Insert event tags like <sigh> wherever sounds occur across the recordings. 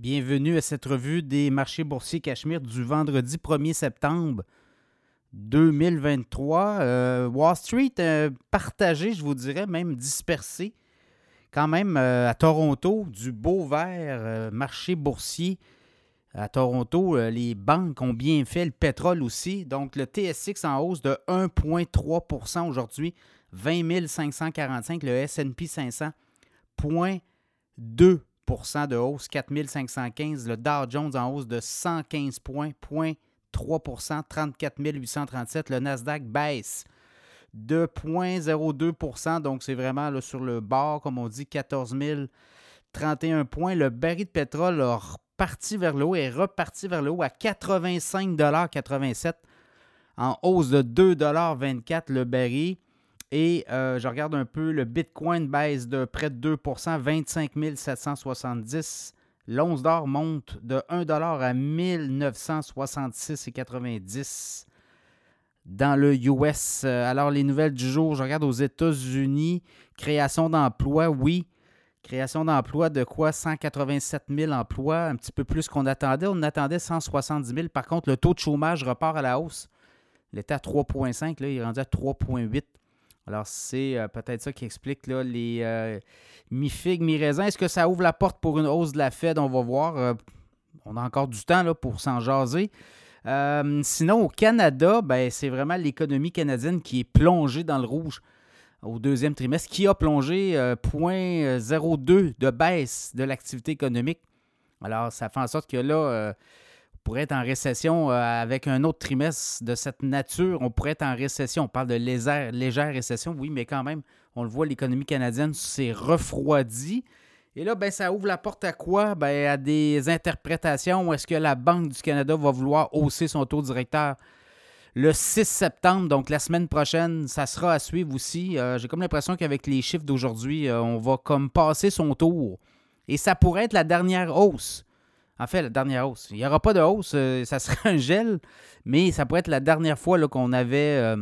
Bienvenue à cette revue des marchés boursiers Cachemire du vendredi 1er septembre 2023. Euh, Wall Street euh, partagé, je vous dirais, même dispersé. Quand même euh, à Toronto, du beau vert, marché boursier. À Toronto, les banques ont bien fait, le pétrole aussi. Donc le TSX en hausse de 1,3% aujourd'hui, 20 545. Le SP 500, 0,2 de hausse, 4515. Le Dow Jones en hausse de 115 points, 0,3% 34 837. Le Nasdaq baisse de 0,02% donc c'est vraiment là, sur le bord, comme on dit, 14 031 points. Le baril de pétrole a reparti vers le haut et reparti vers le haut à 85,87 en hausse de 2,24 le baril. Et euh, je regarde un peu, le Bitcoin baisse de près de 2% 25 770. L'once d'or monte de 1 à 1966,90 dans le US. Alors, les nouvelles du jour, je regarde aux États-Unis, création d'emplois, oui. Création d'emplois de quoi? 187 000 emplois, un petit peu plus qu'on attendait. On attendait 170 000. Par contre, le taux de chômage repart à la hausse. Il était à 3,5, là, il est rendu à 3,8. Alors, c'est euh, peut-être ça qui explique là, les euh, mi-figues, mi-raisins. Est-ce que ça ouvre la porte pour une hausse de la Fed? On va voir. Euh, on a encore du temps là, pour s'en jaser. sinon, au Canada, ben, c'est vraiment l'économie canadienne qui est plongée dans le rouge au deuxième trimestre, qui a plongé 0,02 de baisse de l'activité économique. Alors, ça fait en sorte que là, pourrait être en récession euh, avec un autre trimestre de cette nature. On pourrait être en récession. On parle de légère, récession, oui, mais quand même, on le voit, l'économie canadienne s'est refroidie. Et là, ben, ça ouvre la porte à quoi? Ben, à des interprétations. Est-ce que la Banque du Canada va vouloir hausser son taux directeur le 6 septembre, donc la semaine prochaine? Ça sera à suivre aussi. Euh, j'ai comme l'impression qu'avec les chiffres d'aujourd'hui, euh, on va comme passer son tour. Et ça pourrait être la dernière hausse. En fait, la dernière hausse. Il n'y aura pas de hausse, euh, ça sera <laughs> un gel, mais ça pourrait être la dernière fois qu'on avait. Euh,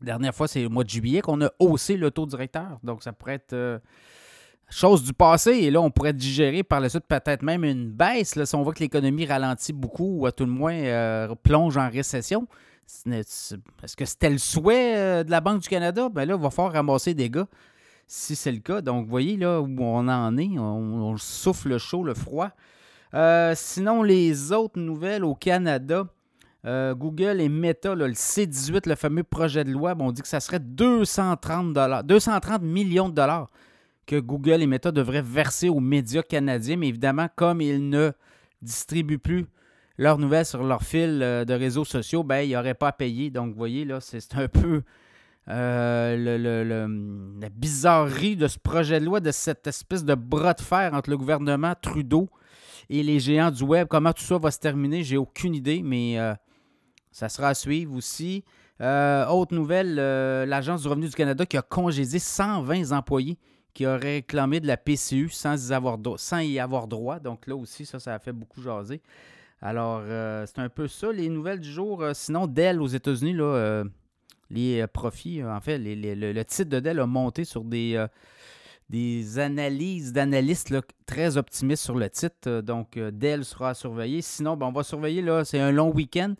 dernière fois, c'est le mois de juillet qu'on a haussé le taux directeur. Donc, ça pourrait être euh, chose du passé. Et là, on pourrait digérer par la suite peut-être même une baisse. Là, si on voit que l'économie ralentit beaucoup ou à tout le moins plonge en récession. Est-ce que c'était le souhait de la Banque du Canada? Ben là, il va falloir ramasser des gars si c'est le cas. Donc, vous voyez là où on en est. On, on souffle le chaud, le froid. Euh, sinon, les autres nouvelles au Canada, euh, Google et Meta, le C18, le fameux projet de loi, on dit que ça serait 230, 230 millions de dollars que Google et Meta devraient verser aux médias canadiens. Mais évidemment, comme ils ne distribuent plus leurs nouvelles sur leur fil euh, de réseaux sociaux, ben, ils n'auraient pas à payer. Donc, vous voyez, là, c'est un peu la bizarrerie de ce projet de loi, de cette espèce de bras de fer entre le gouvernement Trudeau et les géants du web. Comment tout ça va se terminer, j'ai aucune idée, mais euh, ça sera à suivre aussi. Euh, autre nouvelle, euh, l'Agence du revenu du Canada qui a congédié 120 employés qui auraient réclamé de la PCU sans y avoir, droit. Donc là aussi, ça, ça a fait beaucoup jaser. Alors, c'est un peu ça, les nouvelles du jour. sinon, Dell aux États-Unis, les profits, en fait, le, titre de Dell a monté sur des des analyses d'analystes très optimistes sur le titre. Euh, donc, euh, Dell sera à surveiller. Sinon, ben, on va surveiller, c'est un long week-end.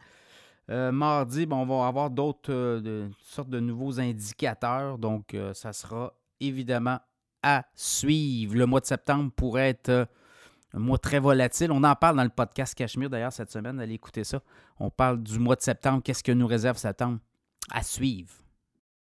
Euh, mardi, ben, on va avoir d'autres sortes de nouveaux indicateurs. Donc, ça sera évidemment à suivre. Le mois de septembre pourrait être un mois très volatile. On en parle dans le podcast Cachemire d'ailleurs cette semaine. Allez écouter ça. On parle du mois de septembre. Qu'est-ce que nous réserve septembre? À suivre.